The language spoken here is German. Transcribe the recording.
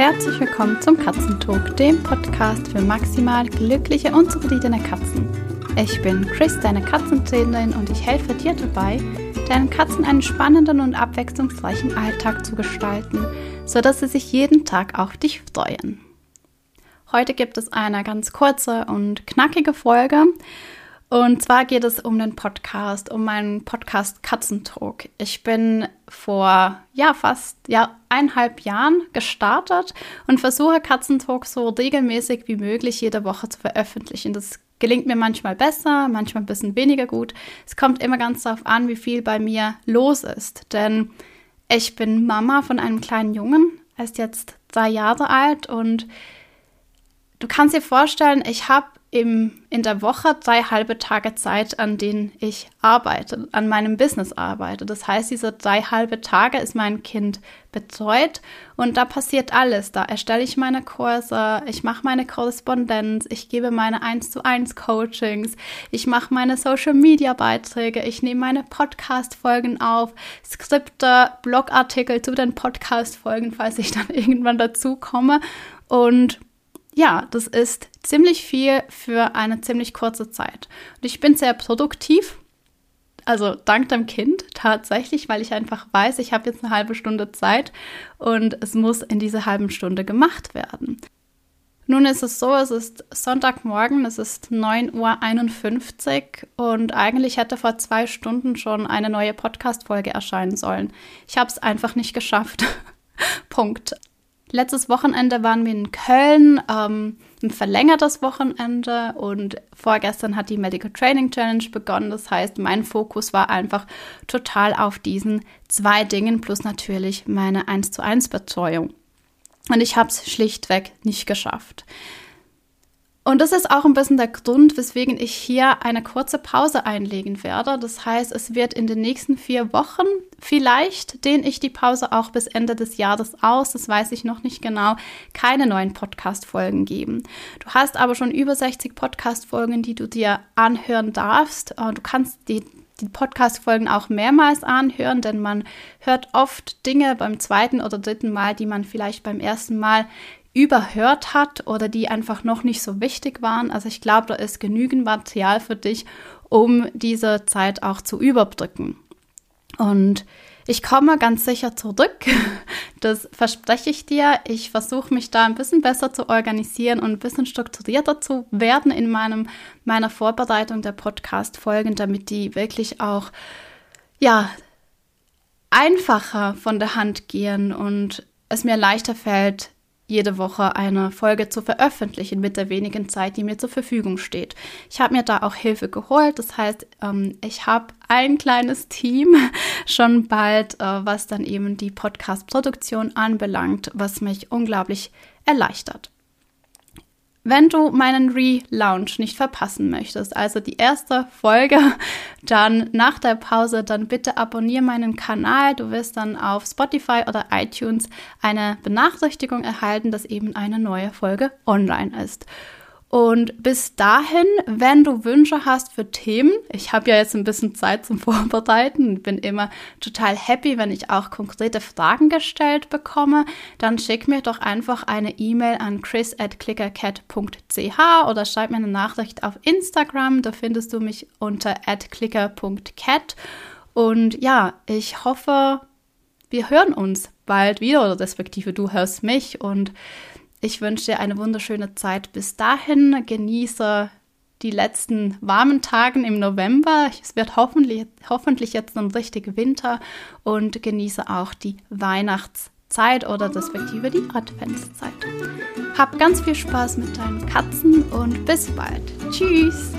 herzlich willkommen zum Katzentalk, dem Podcast für maximal glückliche und zufriedene Katzen. Ich bin Chris, deine Katzentrainerin und ich helfe dir dabei, deinen Katzen einen spannenden und abwechslungsreichen Alltag zu gestalten, sodass sie sich jeden Tag auf dich freuen. Heute gibt es eine ganz kurze und knackige Folge und zwar geht es um den Podcast, um meinen Podcast Katzentalk. Ich bin vor ja fast ja eineinhalb Jahren gestartet und versuche Katzentalk so regelmäßig wie möglich jede Woche zu veröffentlichen. Das gelingt mir manchmal besser, manchmal ein bisschen weniger gut. Es kommt immer ganz darauf an, wie viel bei mir los ist. Denn ich bin Mama von einem kleinen Jungen, er ist jetzt drei Jahre alt und du kannst dir vorstellen, ich habe im, in der Woche drei halbe Tage Zeit, an denen ich arbeite, an meinem Business arbeite. Das heißt, diese drei halbe Tage ist mein Kind betreut und da passiert alles. Da erstelle ich meine Kurse, ich mache meine Korrespondenz, ich gebe meine 1 zu 1 Coachings, ich mache meine Social Media Beiträge, ich nehme meine Podcast Folgen auf, Skripte, Blogartikel zu den Podcast Folgen, falls ich dann irgendwann dazu komme und ja, das ist ziemlich viel für eine ziemlich kurze Zeit. Und ich bin sehr produktiv, also dank dem Kind tatsächlich, weil ich einfach weiß, ich habe jetzt eine halbe Stunde Zeit und es muss in dieser halben Stunde gemacht werden. Nun ist es so, es ist Sonntagmorgen, es ist 9.51 Uhr und eigentlich hätte vor zwei Stunden schon eine neue Podcast-Folge erscheinen sollen. Ich habe es einfach nicht geschafft. Punkt. Letztes Wochenende waren wir in Köln, ähm, ein verlängertes Wochenende und vorgestern hat die Medical Training Challenge begonnen. Das heißt, mein Fokus war einfach total auf diesen zwei Dingen plus natürlich meine 1 zu 1 Betreuung. Und ich habe es schlichtweg nicht geschafft. Und das ist auch ein bisschen der Grund, weswegen ich hier eine kurze Pause einlegen werde. Das heißt, es wird in den nächsten vier Wochen, vielleicht dehne ich die Pause auch bis Ende des Jahres aus, das weiß ich noch nicht genau, keine neuen Podcast-Folgen geben. Du hast aber schon über 60 Podcast-Folgen, die du dir anhören darfst. Du kannst die die Podcast-Folgen auch mehrmals anhören, denn man hört oft Dinge beim zweiten oder dritten Mal, die man vielleicht beim ersten Mal überhört hat oder die einfach noch nicht so wichtig waren. Also ich glaube, da ist genügend Material für dich, um diese Zeit auch zu überbrücken. Und ich komme ganz sicher zurück. Das verspreche ich dir. Ich versuche mich da ein bisschen besser zu organisieren und ein bisschen strukturierter zu werden in meinem, meiner Vorbereitung der Podcast-Folgen, damit die wirklich auch, ja, einfacher von der Hand gehen und es mir leichter fällt, jede Woche eine Folge zu veröffentlichen mit der wenigen Zeit, die mir zur Verfügung steht. Ich habe mir da auch Hilfe geholt. Das heißt, ähm, ich habe ein kleines Team schon bald, äh, was dann eben die Podcast-Produktion anbelangt, was mich unglaublich erleichtert. Wenn du meinen Relaunch nicht verpassen möchtest, also die erste Folge, dann nach der Pause, dann bitte abonniere meinen Kanal. Du wirst dann auf Spotify oder iTunes eine Benachrichtigung erhalten, dass eben eine neue Folge online ist. Und bis dahin, wenn du Wünsche hast für Themen, ich habe ja jetzt ein bisschen Zeit zum Vorbereiten bin immer total happy, wenn ich auch konkrete Fragen gestellt bekomme, dann schick mir doch einfach eine E-Mail an chris at clickercat.ch oder schreib mir eine Nachricht auf Instagram. Da findest du mich unter at clicker.cat. Und ja, ich hoffe, wir hören uns bald wieder oder respektive du hörst mich und ich wünsche dir eine wunderschöne Zeit bis dahin. Genieße die letzten warmen Tage im November. Es wird hoffentlich, hoffentlich jetzt ein richtig Winter und genieße auch die Weihnachtszeit oder respektive die Adventszeit. Hab ganz viel Spaß mit deinen Katzen und bis bald. Tschüss!